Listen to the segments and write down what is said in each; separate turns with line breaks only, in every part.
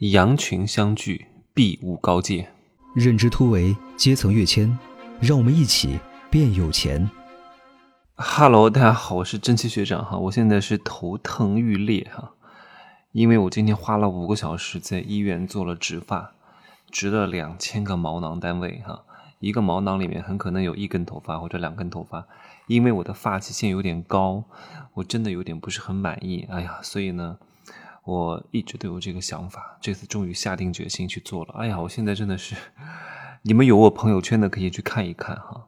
羊群相聚，必无高见。
认知突围，阶层跃迁，让我们一起变有钱。
Hello，大家好，我是真奇学长哈。我现在是头疼欲裂哈，因为我今天花了五个小时在医院做了植发，植了两千个毛囊单位哈。一个毛囊里面很可能有一根头发或者两根头发，因为我的发际线有点高，我真的有点不是很满意。哎呀，所以呢。我一直都有这个想法，这次终于下定决心去做了。哎呀，我现在真的是，你们有我朋友圈的可以去看一看哈。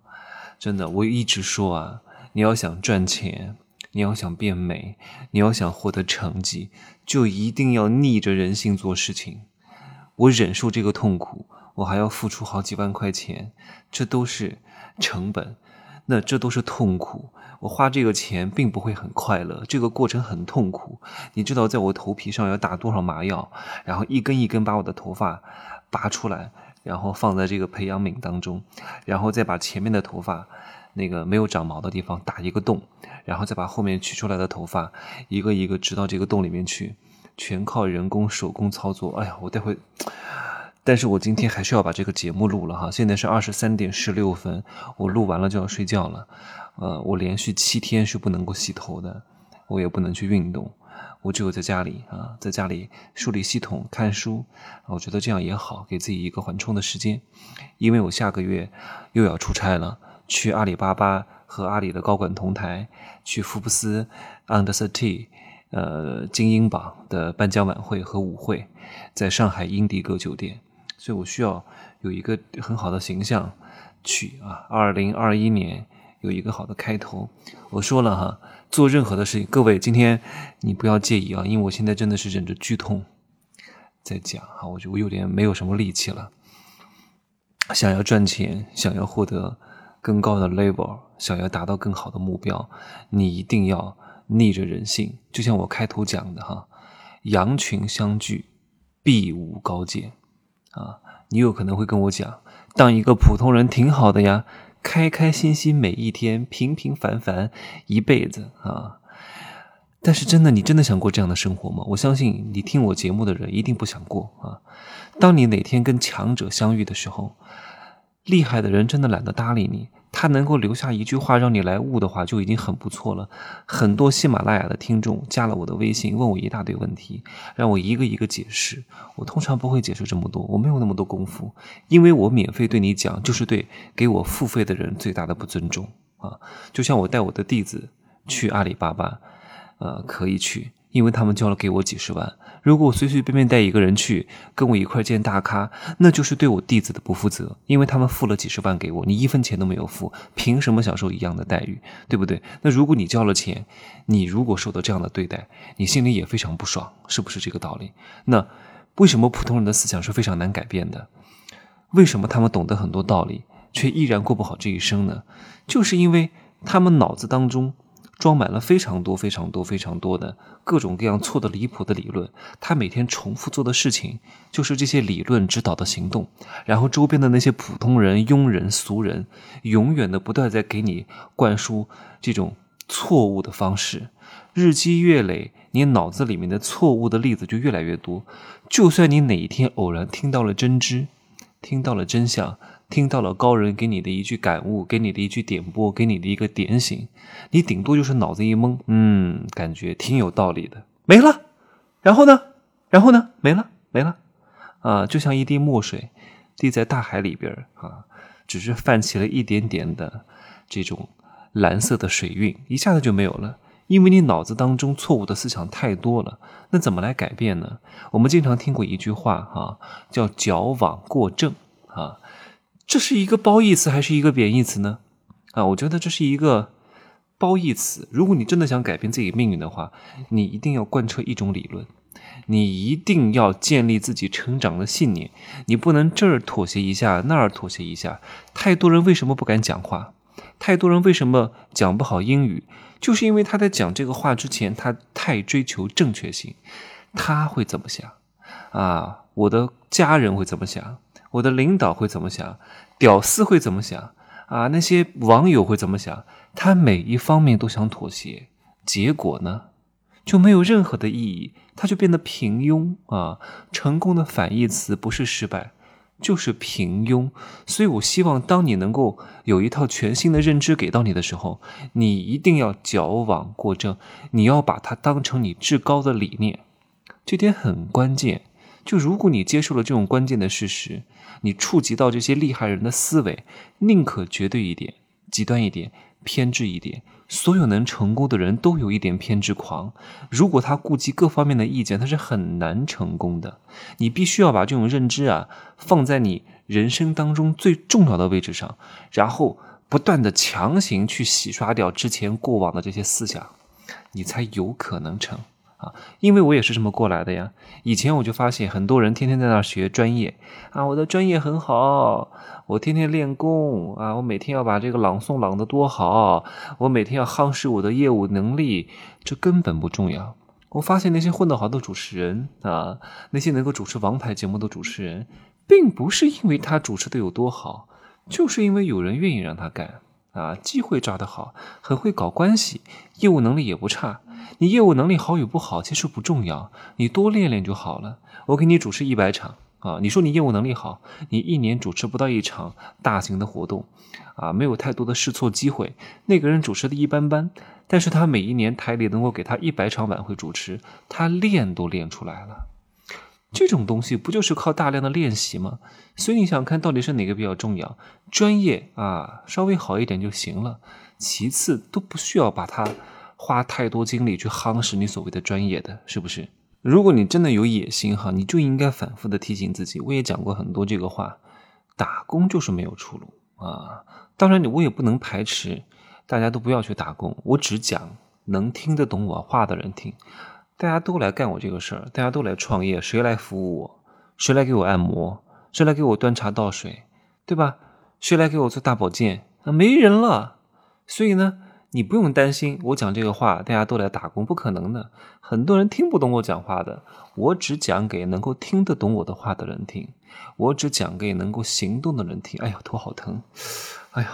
真的，我一直说啊，你要想赚钱，你要想变美，你要想获得成绩，就一定要逆着人性做事情。我忍受这个痛苦，我还要付出好几万块钱，这都是成本。那这都是痛苦，我花这个钱并不会很快乐，这个过程很痛苦。你知道，在我头皮上要打多少麻药，然后一根一根把我的头发拔出来，然后放在这个培养皿当中，然后再把前面的头发那个没有长毛的地方打一个洞，然后再把后面取出来的头发一个一个植到这个洞里面去，全靠人工手工操作。哎呀，我待会。但是我今天还是要把这个节目录了哈，现在是二十三点十六分，我录完了就要睡觉了。呃，我连续七天是不能够洗头的，我也不能去运动，我只有在家里啊，在家里梳理系统、看书，我觉得这样也好，给自己一个缓冲的时间。因为我下个月又要出差了，去阿里巴巴和阿里的高管同台，去福布斯 Under Thirty 呃精英榜的颁奖晚会和舞会，在上海英迪格酒店。所以我需要有一个很好的形象去啊，二零二一年有一个好的开头。我说了哈，做任何的事情，各位今天你不要介意啊，因为我现在真的是忍着剧痛在讲哈，我觉得我有点没有什么力气了。想要赚钱，想要获得更高的 level，想要达到更好的目标，你一定要逆着人性。就像我开头讲的哈，羊群相聚，必无高见。啊，你有可能会跟我讲，当一个普通人挺好的呀，开开心心每一天，平平凡凡一辈子啊。但是真的，你真的想过这样的生活吗？我相信你听我节目的人一定不想过啊。当你哪天跟强者相遇的时候，厉害的人真的懒得搭理你。他能够留下一句话让你来悟的话，就已经很不错了。很多喜马拉雅的听众加了我的微信，问我一大堆问题，让我一个一个解释。我通常不会解释这么多，我没有那么多功夫，因为我免费对你讲，就是对给我付费的人最大的不尊重啊！就像我带我的弟子去阿里巴巴，呃，可以去。因为他们交了给我几十万，如果我随随便便带一个人去跟我一块见大咖，那就是对我弟子的不负责。因为他们付了几十万给我，你一分钱都没有付，凭什么享受一样的待遇？对不对？那如果你交了钱，你如果受到这样的对待，你心里也非常不爽，是不是这个道理？那为什么普通人的思想是非常难改变的？为什么他们懂得很多道理，却依然过不好这一生呢？就是因为他们脑子当中。装满了非常多、非常多、非常多的各种各样错的离谱的理论，他每天重复做的事情就是这些理论指导的行动，然后周边的那些普通人、庸人、俗人，永远的不断在给你灌输这种错误的方式，日积月累，你脑子里面的错误的例子就越来越多。就算你哪一天偶然听到了真知，听到了真相。听到了高人给你的一句感悟，给你的一句点拨，给你的一个点醒，你顶多就是脑子一懵，嗯，感觉挺有道理的，没了。然后呢？然后呢？没了，没了。啊，就像一滴墨水滴在大海里边啊，只是泛起了一点点的这种蓝色的水晕，一下子就没有了。因为你脑子当中错误的思想太多了，那怎么来改变呢？我们经常听过一句话哈，叫矫枉过正啊。这是一个褒义词还是一个贬义词呢？啊，我觉得这是一个褒义词。如果你真的想改变自己命运的话，你一定要贯彻一种理论，你一定要建立自己成长的信念。你不能这儿妥协一下，那儿妥协一下。太多人为什么不敢讲话？太多人为什么讲不好英语？就是因为他在讲这个话之前，他太追求正确性。他会怎么想？啊，我的家人会怎么想？我的领导会怎么想？屌丝会怎么想？啊，那些网友会怎么想？他每一方面都想妥协，结果呢？就没有任何的意义，他就变得平庸啊。成功的反义词不是失败，就是平庸。所以我希望，当你能够有一套全新的认知给到你的时候，你一定要矫枉过正，你要把它当成你至高的理念，这点很关键。就如果你接受了这种关键的事实，你触及到这些厉害人的思维，宁可绝对一点、极端一点、偏执一点。所有能成功的人都有一点偏执狂。如果他顾及各方面的意见，他是很难成功的。你必须要把这种认知啊放在你人生当中最重要的位置上，然后不断的强行去洗刷掉之前过往的这些思想，你才有可能成。啊，因为我也是这么过来的呀。以前我就发现很多人天天在那学专业啊，我的专业很好，我天天练功啊，我每天要把这个朗诵朗得多好，我每天要夯实我的业务能力，这根本不重要。我发现那些混得好的主持人啊，那些能够主持王牌节目的主持人，并不是因为他主持的有多好，就是因为有人愿意让他干啊，机会抓得好，很会搞关系，业务能力也不差。你业务能力好与不好其实不重要，你多练练就好了。我给你主持一百场啊，你说你业务能力好，你一年主持不到一场大型的活动，啊，没有太多的试错机会。那个人主持的一般般，但是他每一年台里能够给他一百场晚会主持，他练都练出来了。这种东西不就是靠大量的练习吗？所以你想看到底是哪个比较重要？专业啊，稍微好一点就行了，其次都不需要把它。花太多精力去夯实你所谓的专业的是不是？如果你真的有野心哈，你就应该反复的提醒自己。我也讲过很多这个话，打工就是没有出路啊。当然，你我也不能排斥大家都不要去打工。我只讲能听得懂我话的人听。大家都来干我这个事儿，大家都来创业，谁来服务我？谁来给我按摩？谁来给我端茶倒水？对吧？谁来给我做大保健？啊，没人了。所以呢？你不用担心，我讲这个话，大家都来打工，不可能的。很多人听不懂我讲话的，我只讲给能够听得懂我的话的人听，我只讲给能够行动的人听。哎呀，头好疼！哎呀，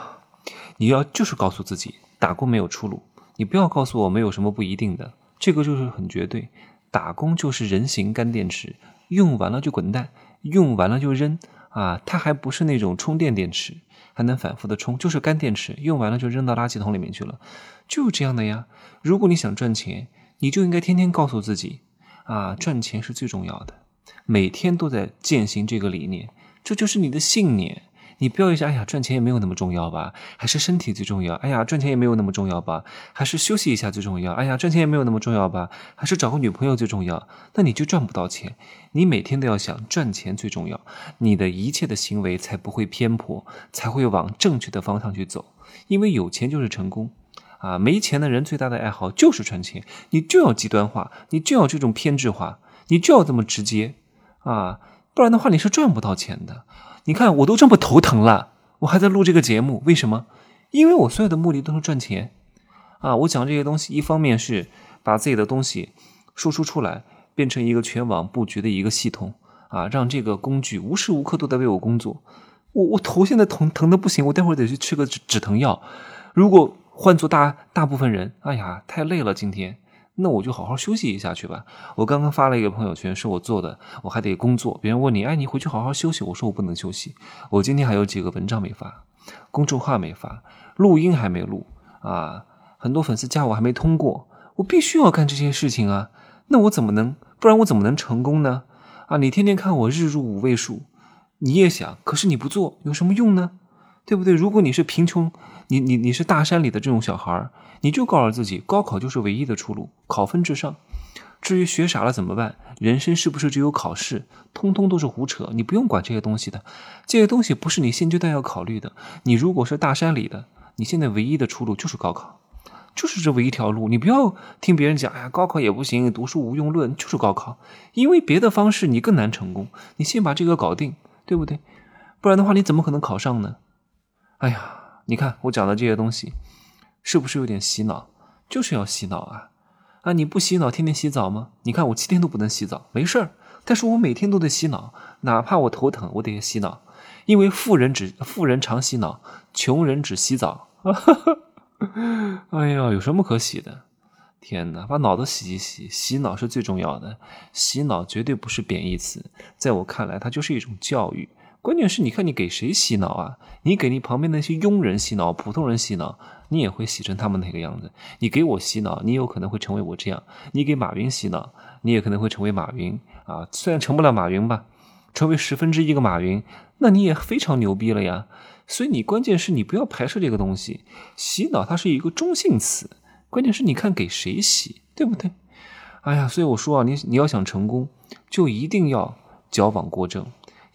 你要就是告诉自己，打工没有出路。你不要告诉我没有什么不一定的，这个就是很绝对。打工就是人形干电池，用完了就滚蛋，用完了就扔啊！它还不是那种充电电池。还能反复的充，就是干电池，用完了就扔到垃圾桶里面去了，就这样的呀。如果你想赚钱，你就应该天天告诉自己，啊，赚钱是最重要的，每天都在践行这个理念，这就是你的信念。你不要一下，哎呀，赚钱也没有那么重要吧？还是身体最重要？哎呀，赚钱也没有那么重要吧？还是休息一下最重要？哎呀，赚钱也没有那么重要吧？还是找个女朋友最重要？那你就赚不到钱。你每天都要想赚钱最重要，你的一切的行为才不会偏颇，才会往正确的方向去走。因为有钱就是成功啊！没钱的人最大的爱好就是赚钱，你就要极端化，你就要这种偏执化，你就要这么直接啊！不然的话，你是赚不到钱的。你看，我都这么头疼了，我还在录这个节目，为什么？因为我所有的目的都是赚钱啊！我讲这些东西，一方面是把自己的东西输出出来，变成一个全网布局的一个系统啊，让这个工具无时无刻都在为我工作。我我头现在疼疼的不行，我待会儿得去吃个止止疼药。如果换做大大部分人，哎呀，太累了，今天。那我就好好休息一下去吧。我刚刚发了一个朋友圈，是我做的，我还得工作。别人问你，哎，你回去好好休息。我说我不能休息，我今天还有几个文章没发，公众号没发，录音还没录啊，很多粉丝加我还没通过，我必须要干这些事情啊。那我怎么能？不然我怎么能成功呢？啊，你天天看我日入五位数，你也想，可是你不做有什么用呢？对不对？如果你是贫穷，你你你是大山里的这种小孩。你就告诉自己，高考就是唯一的出路，考分至上。至于学傻了怎么办？人生是不是只有考试？通通都是胡扯，你不用管这些东西的。这些东西不是你现阶段要考虑的。你如果是大山里的，你现在唯一的出路就是高考，就是这唯一条路。你不要听别人讲，哎呀，高考也不行，读书无用论，就是高考。因为别的方式你更难成功。你先把这个搞定，对不对？不然的话，你怎么可能考上呢？哎呀，你看我讲的这些东西。是不是有点洗脑？就是要洗脑啊！啊，你不洗脑，天天洗澡吗？你看我七天都不能洗澡，没事儿，但是我每天都得洗脑，哪怕我头疼，我得洗脑，因为富人只富人常洗脑，穷人只洗澡。哎呀，有什么可洗的？天哪，把脑子洗一洗，洗脑是最重要的。洗脑绝对不是贬义词，在我看来，它就是一种教育。关键是，你看你给谁洗脑啊？你给你旁边那些庸人洗脑、普通人洗脑，你也会洗成他们那个样子。你给我洗脑，你有可能会成为我这样；你给马云洗脑，你也可能会成为马云啊。虽然成不了马云吧，成为十分之一个马云，那你也非常牛逼了呀。所以你关键是你不要排斥这个东西，洗脑它是一个中性词。关键是你看给谁洗，对不对？哎呀，所以我说啊，你你要想成功，就一定要矫枉过正，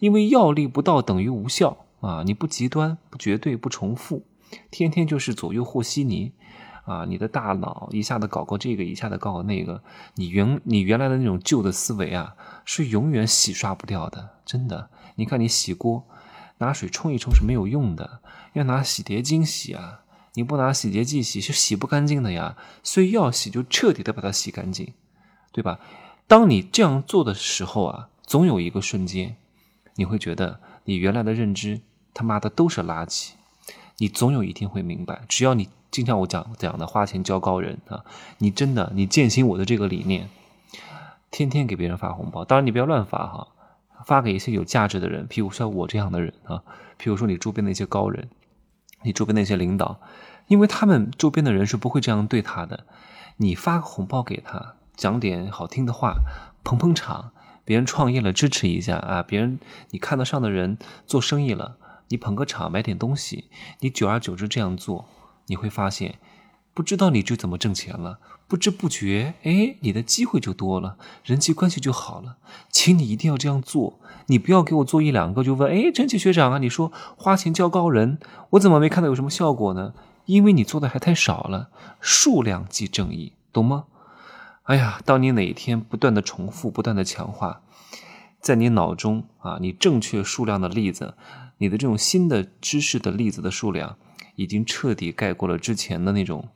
因为药力不到等于无效啊！你不极端、不绝对、不重复，天天就是左右和稀泥啊！你的大脑一下子搞个这个，一下子搞个那个，你原你原来的那种旧的思维啊，是永远洗刷不掉的，真的。你看你洗锅，拿水冲一冲是没有用的，要拿洗洁精洗啊。你不拿洗洁剂洗是洗不干净的呀，所以要洗就彻底的把它洗干净，对吧？当你这样做的时候啊，总有一个瞬间，你会觉得你原来的认知他妈的都是垃圾。你总有一天会明白，只要你经常我讲讲的花钱交高人啊，你真的你践行我的这个理念，天天给别人发红包，当然你不要乱发哈，发给一些有价值的人，譬如像我这样的人啊，譬如说你周边的一些高人。你周边的一些领导，因为他们周边的人是不会这样对他的。你发个红包给他，讲点好听的话，捧捧场，别人创业了支持一下啊，别人你看得上的人做生意了，你捧个场买点东西，你久而久之这样做，你会发现。不知道你就怎么挣钱了，不知不觉，哎，你的机会就多了，人际关系就好了。请你一定要这样做，你不要给我做一两个就问，哎，真奇学长啊，你说花钱教高人，我怎么没看到有什么效果呢？因为你做的还太少了，数量即正义，懂吗？哎呀，当你哪一天不断的重复，不断的强化，在你脑中啊，你正确数量的例子，你的这种新的知识的例子的数量，已经彻底盖过了之前的那种。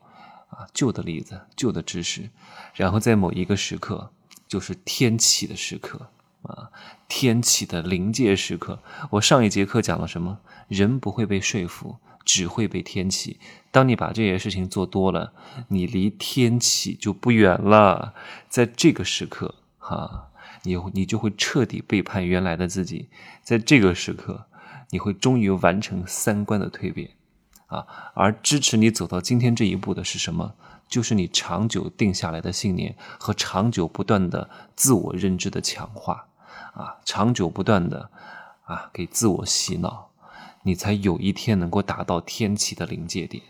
啊，旧的例子，旧的知识，然后在某一个时刻，就是天启的时刻啊，天启的临界时刻。我上一节课讲了什么？人不会被说服，只会被天启。当你把这些事情做多了，你离天启就不远了。在这个时刻，哈，你你就会彻底背叛原来的自己。在这个时刻，你会终于完成三观的蜕变。啊，而支持你走到今天这一步的是什么？就是你长久定下来的信念和长久不断的自我认知的强化，啊，长久不断的啊给自我洗脑，你才有一天能够达到天启的临界点。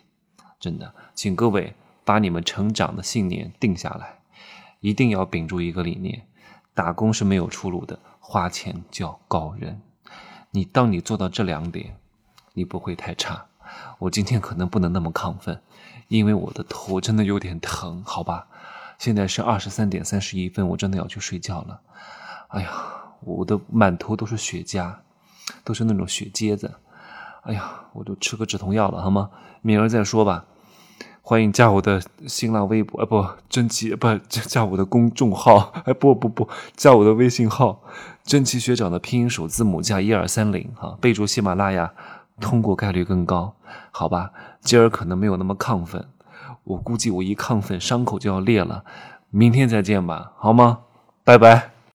真的，请各位把你们成长的信念定下来，一定要秉住一个理念：打工是没有出路的，花钱叫高人。你当你做到这两点，你不会太差。我今天可能不能那么亢奋，因为我的头真的有点疼，好吧？现在是二十三点三十一分，我真的要去睡觉了。哎呀，我的满头都是雪痂，都是那种雪疖子。哎呀，我就吃个止痛药了，好吗？明儿再说吧。欢迎加我的新浪微博，啊不，真奇不加我的公众号，哎不不不，加我的微信号，真奇学长的拼音首字母加一二三零，哈，备注喜马拉雅。通过概率更高，好吧，今儿可能没有那么亢奋，我估计我一亢奋伤口就要裂了，明天再见吧，好吗？拜拜。